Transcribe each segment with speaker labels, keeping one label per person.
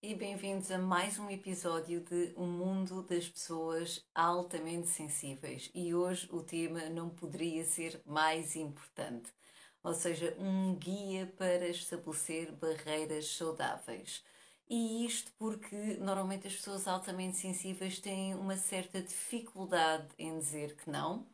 Speaker 1: e bem-vindos a mais um episódio de O Mundo das Pessoas Altamente Sensíveis. E hoje o tema não poderia ser mais importante, ou seja, um guia para estabelecer barreiras saudáveis. E isto porque normalmente as pessoas altamente sensíveis têm uma certa dificuldade em dizer que não,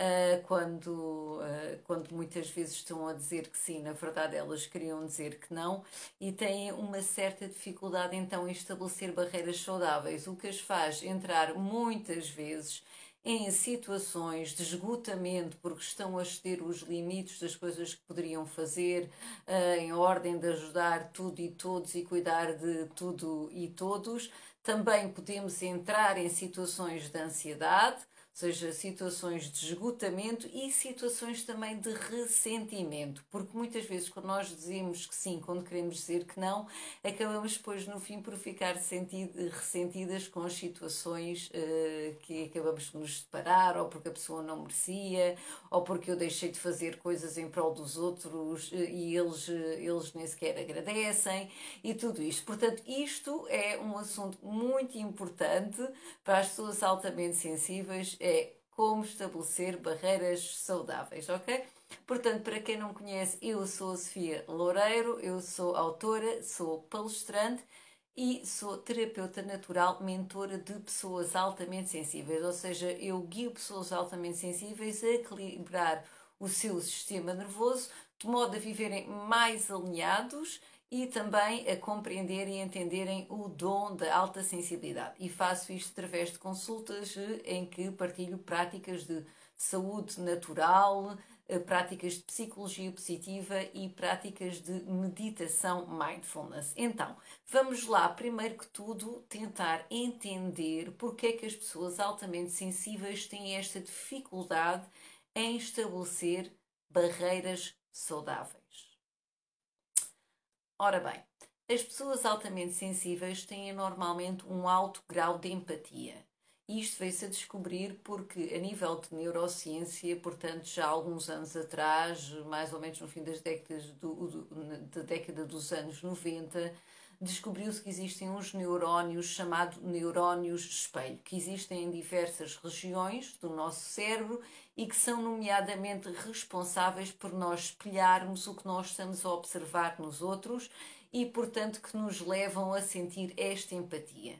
Speaker 1: Uh, quando, uh, quando muitas vezes estão a dizer que sim, na verdade elas queriam dizer que não e têm uma certa dificuldade então em estabelecer barreiras saudáveis, o que as faz entrar muitas vezes em situações de esgotamento porque estão a exceder os limites das coisas que poderiam fazer, uh, em ordem de ajudar tudo e todos e cuidar de tudo e todos. Também podemos entrar em situações de ansiedade seja situações de esgotamento e situações também de ressentimento, porque muitas vezes quando nós dizemos que sim, quando queremos dizer que não, acabamos depois no fim por ficar ressentidas com as situações uh, que acabamos de nos separar, ou porque a pessoa não merecia, ou porque eu deixei de fazer coisas em prol dos outros uh, e eles, uh, eles nem sequer agradecem, e tudo isto. Portanto, isto é um assunto muito importante para as pessoas altamente sensíveis é como estabelecer barreiras saudáveis, ok? Portanto, para quem não conhece, eu sou a Sofia Loureiro, eu sou autora, sou palestrante e sou terapeuta natural, mentora de pessoas altamente sensíveis, ou seja, eu guio pessoas altamente sensíveis a equilibrar o seu sistema nervoso de modo a viverem mais alinhados e também a compreender e entenderem o dom da alta sensibilidade. E faço isto através de consultas eh, em que partilho práticas de saúde natural, eh, práticas de psicologia positiva e práticas de meditação mindfulness. Então, vamos lá, primeiro que tudo, tentar entender porque é que as pessoas altamente sensíveis têm esta dificuldade em estabelecer barreiras saudáveis. Ora bem, as pessoas altamente sensíveis têm normalmente um alto grau de empatia. Isto veio-se a descobrir porque, a nível de neurociência, portanto, já há alguns anos atrás, mais ou menos no fim das décadas do, do, da década dos anos 90, descobriu-se que existem uns neurónios chamados neurónios espelho, que existem em diversas regiões do nosso cérebro e que são nomeadamente responsáveis por nós espelharmos o que nós estamos a observar nos outros e, portanto, que nos levam a sentir esta empatia.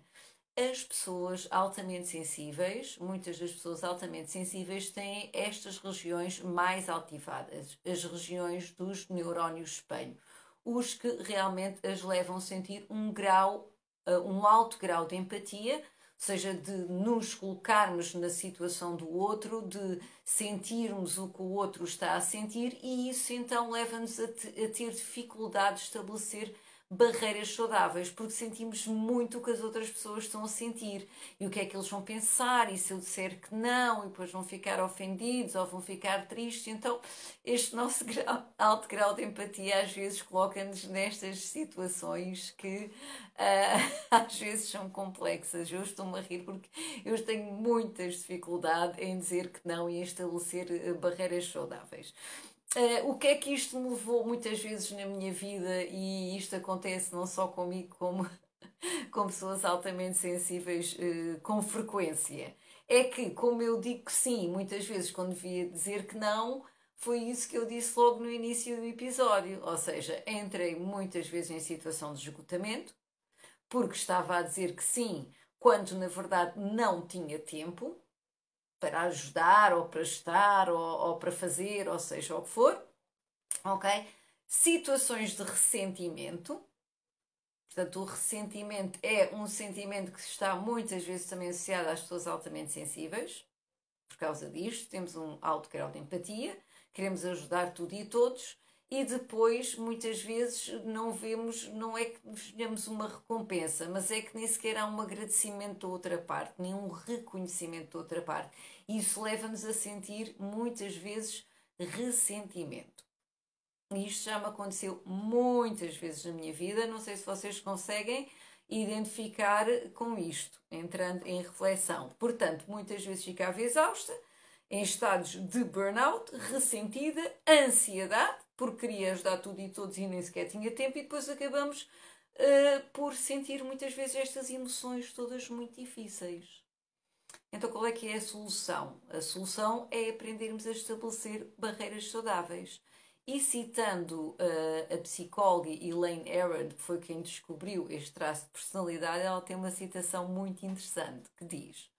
Speaker 1: As pessoas altamente sensíveis, muitas das pessoas altamente sensíveis têm estas regiões mais ativadas, as regiões dos neurónios espelho os que realmente as levam a sentir um grau, eh, um alto grau de empatia, seja, de nos colocarmos na situação do outro, de sentirmos o que o outro está a sentir, e isso então leva-nos a, a ter dificuldade de estabelecer barreiras saudáveis, porque sentimos muito o que as outras pessoas estão a sentir e o que é que eles vão pensar, e se eu disser que não, e depois vão ficar ofendidos ou vão ficar tristes. Então, este nosso grau, alto grau de empatia às vezes coloca-nos nestas situações que uh, às vezes são complexas. Eu estou-me a rir porque eu tenho muitas dificuldades em dizer que não e em estabelecer uh, barreiras saudáveis. Uh, o que é que isto me levou muitas vezes na minha vida, e isto acontece não só comigo, como com pessoas altamente sensíveis uh, com frequência, é que, como eu digo sim, muitas vezes quando devia dizer que não, foi isso que eu disse logo no início do episódio. Ou seja, entrei muitas vezes em situação de esgotamento, porque estava a dizer que sim, quando na verdade não tinha tempo, para ajudar ou para estar ou, ou para fazer, ou seja o que for, ok? Situações de ressentimento, Portanto, o ressentimento é um sentimento que está muitas vezes também associado às pessoas altamente sensíveis. Por causa disto, temos um alto grau de empatia, queremos ajudar tudo e todos, e depois muitas vezes não vemos, não é que vemos uma recompensa, mas é que nem sequer há um agradecimento da outra parte, nem um reconhecimento da outra parte. Isso leva-nos a sentir muitas vezes ressentimento. Isto já me aconteceu muitas vezes na minha vida, não sei se vocês conseguem identificar com isto, entrando em reflexão. Portanto, muitas vezes ficava exausta, em estados de burnout, ressentida, ansiedade, porque queria ajudar tudo e todos e nem sequer tinha tempo, e depois acabamos uh, por sentir muitas vezes estas emoções todas muito difíceis. Então, qual é que é a solução? A solução é aprendermos a estabelecer barreiras saudáveis. E citando uh, a psicóloga Elaine Aron, que foi quem descobriu este traço de personalidade, ela tem uma citação muito interessante que diz: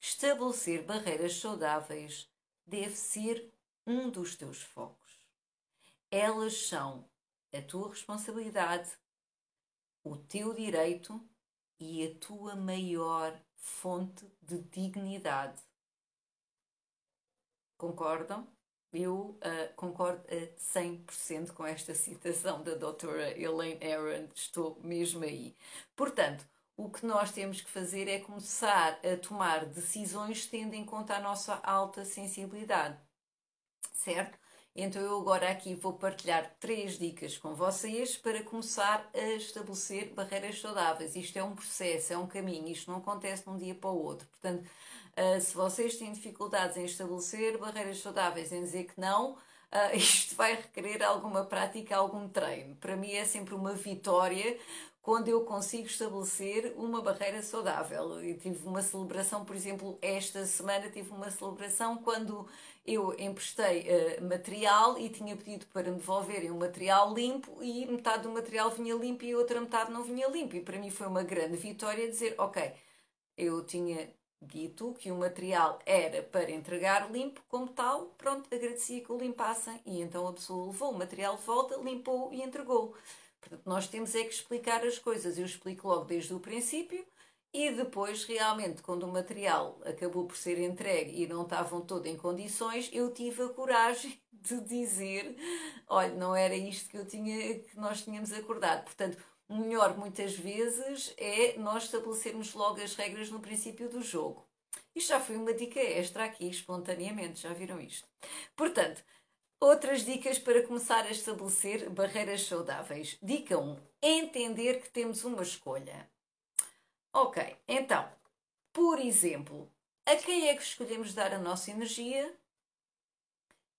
Speaker 1: Estabelecer barreiras saudáveis deve ser um dos teus focos. Elas são a tua responsabilidade, o teu direito e a tua maior fonte de dignidade. Concordam? Eu uh, concordo a 100% com esta citação da doutora Elaine Aron, estou mesmo aí. Portanto, o que nós temos que fazer é começar a tomar decisões tendo em conta a nossa alta sensibilidade, certo? Então eu agora aqui vou partilhar três dicas com vocês para começar a estabelecer barreiras saudáveis. Isto é um processo, é um caminho, isto não acontece de um dia para o outro. Portanto, Uh, se vocês têm dificuldades em estabelecer barreiras saudáveis, em dizer que não, uh, isto vai requerer alguma prática, algum treino. Para mim é sempre uma vitória quando eu consigo estabelecer uma barreira saudável. Eu tive uma celebração, por exemplo, esta semana tive uma celebração quando eu emprestei uh, material e tinha pedido para me devolverem um material limpo e metade do material vinha limpo e a outra metade não vinha limpo. E para mim foi uma grande vitória dizer, ok, eu tinha dito que o material era para entregar limpo, como tal, pronto, agradecia que o limpassem e então a pessoa levou o material de volta, limpou e entregou. Portanto, nós temos é que explicar as coisas. Eu explico logo desde o princípio e depois, realmente, quando o material acabou por ser entregue e não estavam todo em condições, eu tive a coragem de dizer: olha, não era isto que, eu tinha, que nós tínhamos acordado. Portanto, o melhor, muitas vezes, é nós estabelecermos logo as regras no princípio do jogo. Isto já foi uma dica extra aqui, espontaneamente, já viram isto? Portanto, outras dicas para começar a estabelecer barreiras saudáveis. Dica 1: entender que temos uma escolha. Ok, então, por exemplo, a quem é que escolhemos dar a nossa energia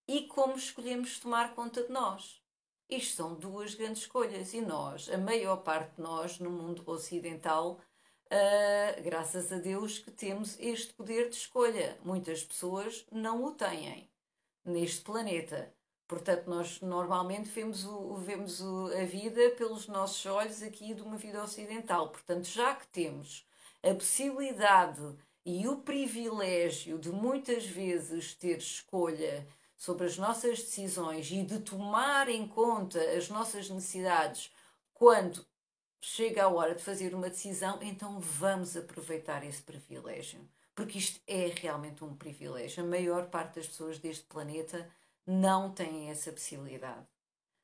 Speaker 1: e como escolhemos tomar conta de nós? Isto são duas grandes escolhas e nós, a maior parte de nós no mundo ocidental, uh, graças a Deus que temos este poder de escolha. Muitas pessoas não o têm neste planeta. Portanto, nós normalmente vemos, o, vemos o, a vida pelos nossos olhos aqui de uma vida ocidental. Portanto, já que temos a possibilidade e o privilégio de muitas vezes ter escolha sobre as nossas decisões e de tomar em conta as nossas necessidades quando chega a hora de fazer uma decisão, então vamos aproveitar esse privilégio. Porque isto é realmente um privilégio. A maior parte das pessoas deste planeta não têm essa possibilidade.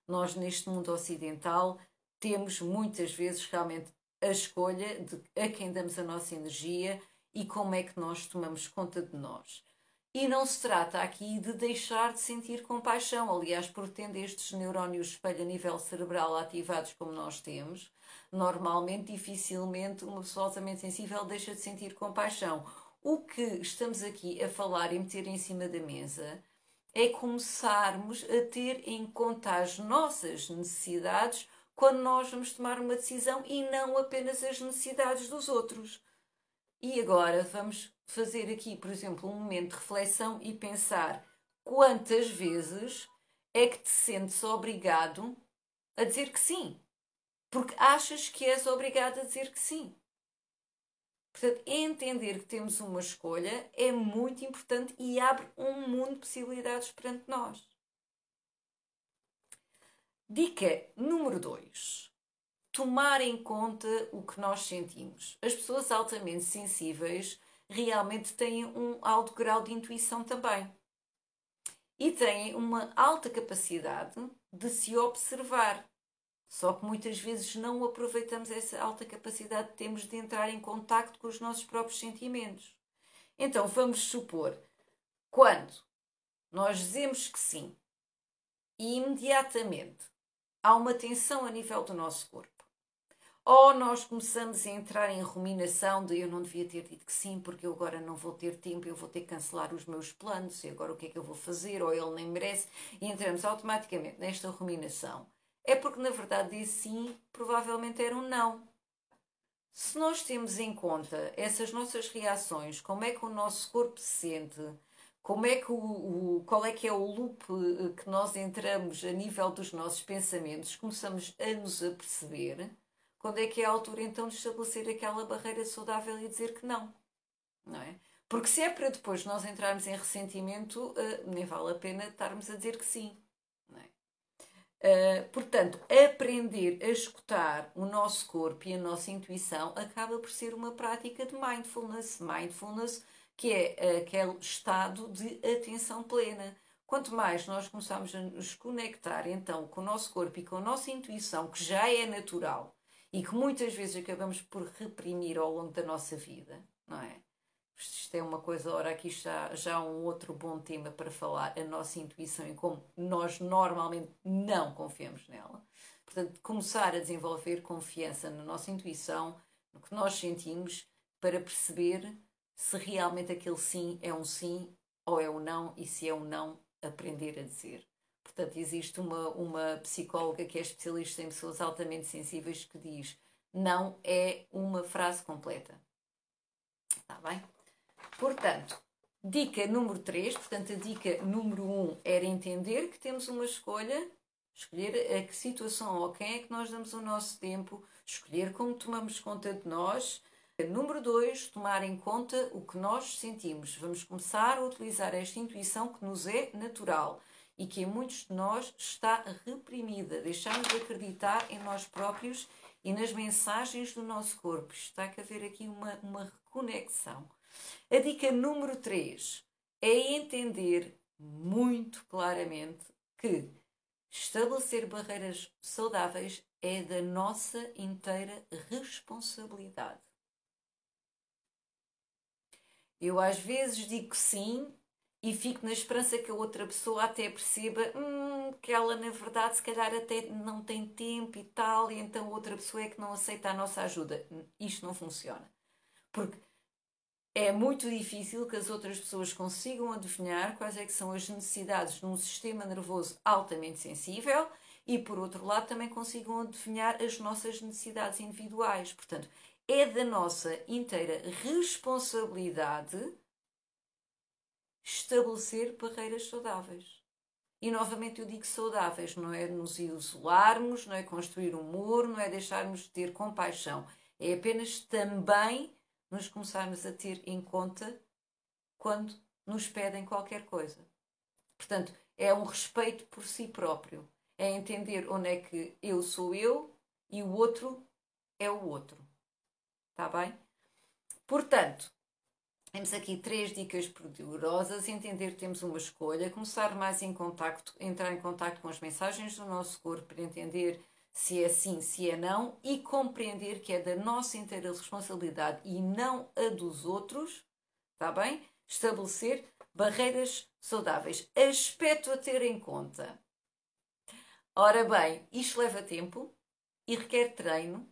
Speaker 1: Nós, neste mundo ocidental, temos muitas vezes realmente a escolha de a quem damos a nossa energia e como é que nós tomamos conta de nós. E não se trata aqui de deixar de sentir compaixão, aliás, por tendo estes neurónios espelho a nível cerebral ativados como nós temos, normalmente, dificilmente, uma pessoa altamente sensível deixa de sentir compaixão. O que estamos aqui a falar e meter em cima da mesa é começarmos a ter em conta as nossas necessidades quando nós vamos tomar uma decisão e não apenas as necessidades dos outros. E agora vamos fazer aqui, por exemplo, um momento de reflexão e pensar quantas vezes é que te sentes obrigado a dizer que sim, porque achas que és obrigado a dizer que sim. Portanto, entender que temos uma escolha é muito importante e abre um mundo de possibilidades perante nós. Dica número 2 tomar em conta o que nós sentimos. As pessoas altamente sensíveis realmente têm um alto grau de intuição também. E têm uma alta capacidade de se observar. Só que muitas vezes não aproveitamos essa alta capacidade que temos de entrar em contacto com os nossos próprios sentimentos. Então vamos supor, quando nós dizemos que sim e imediatamente há uma tensão a nível do nosso corpo, ou nós começamos a entrar em ruminação de eu não devia ter dito que sim, porque eu agora não vou ter tempo, eu vou ter que cancelar os meus planos, e agora o que é que eu vou fazer, ou ele nem merece, e entramos automaticamente nesta ruminação. É porque, na verdade, esse sim provavelmente era um não. Se nós temos em conta essas nossas reações, como é que o nosso corpo se sente, como é que o, o, qual é que é o loop eh, que nós entramos a nível dos nossos pensamentos, começamos a nos aperceber quando é que é a altura então de estabelecer aquela barreira saudável e dizer que não, não é? Porque se é para depois nós entrarmos em ressentimento, uh, nem vale a pena estarmos a dizer que sim. Uh, portanto, aprender a escutar o nosso corpo e a nossa intuição acaba por ser uma prática de mindfulness. Mindfulness, que é aquele estado de atenção plena. Quanto mais nós começarmos a nos conectar então com o nosso corpo e com a nossa intuição, que já é natural, e que muitas vezes acabamos por reprimir ao longo da nossa vida, não é? Isto é uma coisa, ora, aqui já, já um outro bom tema para falar, a nossa intuição e como nós normalmente não confiamos nela. Portanto, começar a desenvolver confiança na nossa intuição, no que nós sentimos, para perceber se realmente aquele sim é um sim ou é um não, e se é um não, aprender a dizer. Portanto, existe uma, uma psicóloga que é especialista em pessoas altamente sensíveis que diz não é uma frase completa. Está bem? Portanto, dica número 3, portanto, a dica número 1 um era entender que temos uma escolha, escolher a que situação ou quem é que nós damos o nosso tempo, escolher como tomamos conta de nós. Número 2, tomar em conta o que nós sentimos. Vamos começar a utilizar esta intuição que nos é natural e que em muitos de nós está reprimida. Deixamos de acreditar em nós próprios e nas mensagens do nosso corpo. Está a haver aqui uma, uma reconexão. A dica número 3 é entender muito claramente que estabelecer barreiras saudáveis é da nossa inteira responsabilidade. Eu às vezes digo sim e fico na esperança que a outra pessoa até perceba hum, que ela, na verdade, se calhar até não tem tempo e tal, e então outra pessoa é que não aceita a nossa ajuda. Isto não funciona. Porque é muito difícil que as outras pessoas consigam adivinhar quais é que são as necessidades de um sistema nervoso altamente sensível e, por outro lado, também consigam adivinhar as nossas necessidades individuais. Portanto, é da nossa inteira responsabilidade estabelecer barreiras saudáveis. E novamente eu digo saudáveis, não é nos isolarmos, não é construir um muro, não é deixarmos de ter compaixão. É apenas também nos começarmos a ter em conta quando nos pedem qualquer coisa. Portanto, é um respeito por si próprio. É entender onde é que eu sou eu e o outro é o outro. Está bem? Portanto, temos aqui três dicas poderosas. Entender que temos uma escolha, começar mais em contacto, entrar em contacto com as mensagens do nosso corpo para entender se é sim, se é não e compreender que é da nossa inteira responsabilidade e não a dos outros, está bem? Estabelecer barreiras saudáveis. Aspecto a ter em conta. Ora bem, isto leva tempo e requer treino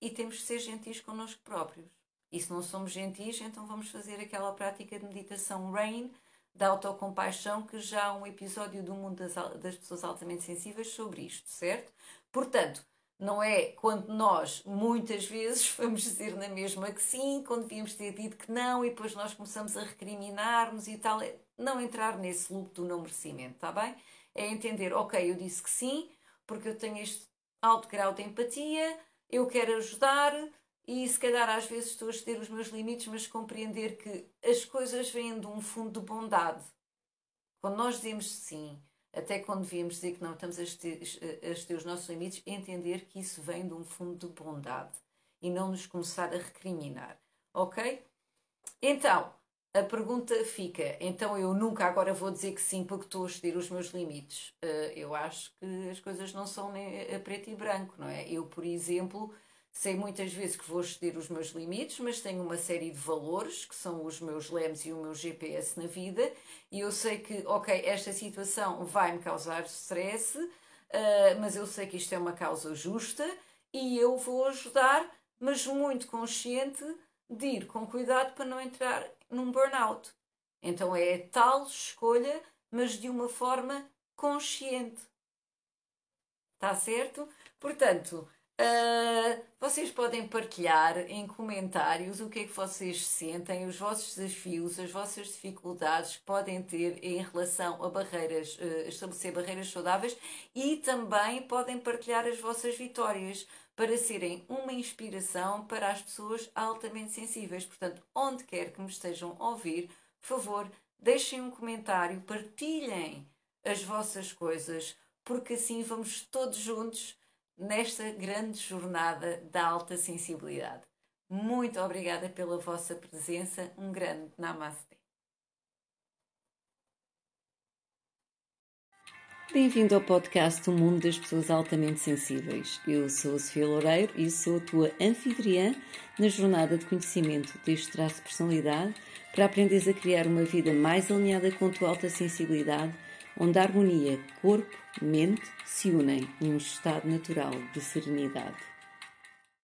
Speaker 1: e temos de ser gentis connosco próprios. E se não somos gentis, então vamos fazer aquela prática de meditação RAIN, da autocompaixão, que já há um episódio do mundo das, das pessoas altamente sensíveis sobre isto, certo? Portanto, não é quando nós muitas vezes vamos dizer na mesma que sim, quando devíamos ter dito que não, e depois nós começamos a recriminar-nos e tal. É não entrar nesse loop do não merecimento, está bem? É entender, ok, eu disse que sim, porque eu tenho este alto grau de empatia, eu quero ajudar, e se calhar às vezes estou a exceder os meus limites, mas compreender que as coisas vêm de um fundo de bondade. Quando nós dizemos sim, até quando devíamos dizer que não estamos a exceder os nossos limites, entender que isso vem de um fundo de bondade e não nos começar a recriminar. Ok? Então, a pergunta fica: então eu nunca agora vou dizer que sim porque estou a exceder os meus limites? Uh, eu acho que as coisas não são a preto e branco, não é? Eu, por exemplo sei muitas vezes que vou exceder os meus limites, mas tenho uma série de valores que são os meus lemes e o meu GPS na vida, e eu sei que, ok, esta situação vai me causar stress, uh, mas eu sei que isto é uma causa justa e eu vou ajudar, mas muito consciente de ir com cuidado para não entrar num burnout. Então é tal escolha, mas de uma forma consciente. Está certo? Portanto, uh, vocês podem partilhar em comentários o que é que vocês sentem, os vossos desafios, as vossas dificuldades que podem ter em relação a barreiras, uh, estabelecer barreiras saudáveis e também podem partilhar as vossas vitórias para serem uma inspiração para as pessoas altamente sensíveis. Portanto, onde quer que me estejam a ouvir, por favor, deixem um comentário, partilhem as vossas coisas, porque assim vamos todos juntos nesta grande jornada da alta sensibilidade. Muito obrigada pela vossa presença. Um grande Namaste. Bem-vindo ao podcast O Mundo das Pessoas Altamente Sensíveis. Eu sou a Sofia Loureiro e sou a tua anfitriã na jornada de conhecimento deste traço de personalidade para aprenderes a criar uma vida mais alinhada com a tua alta sensibilidade, onde a harmonia corpo-mente se unem num estado natural de serenidade.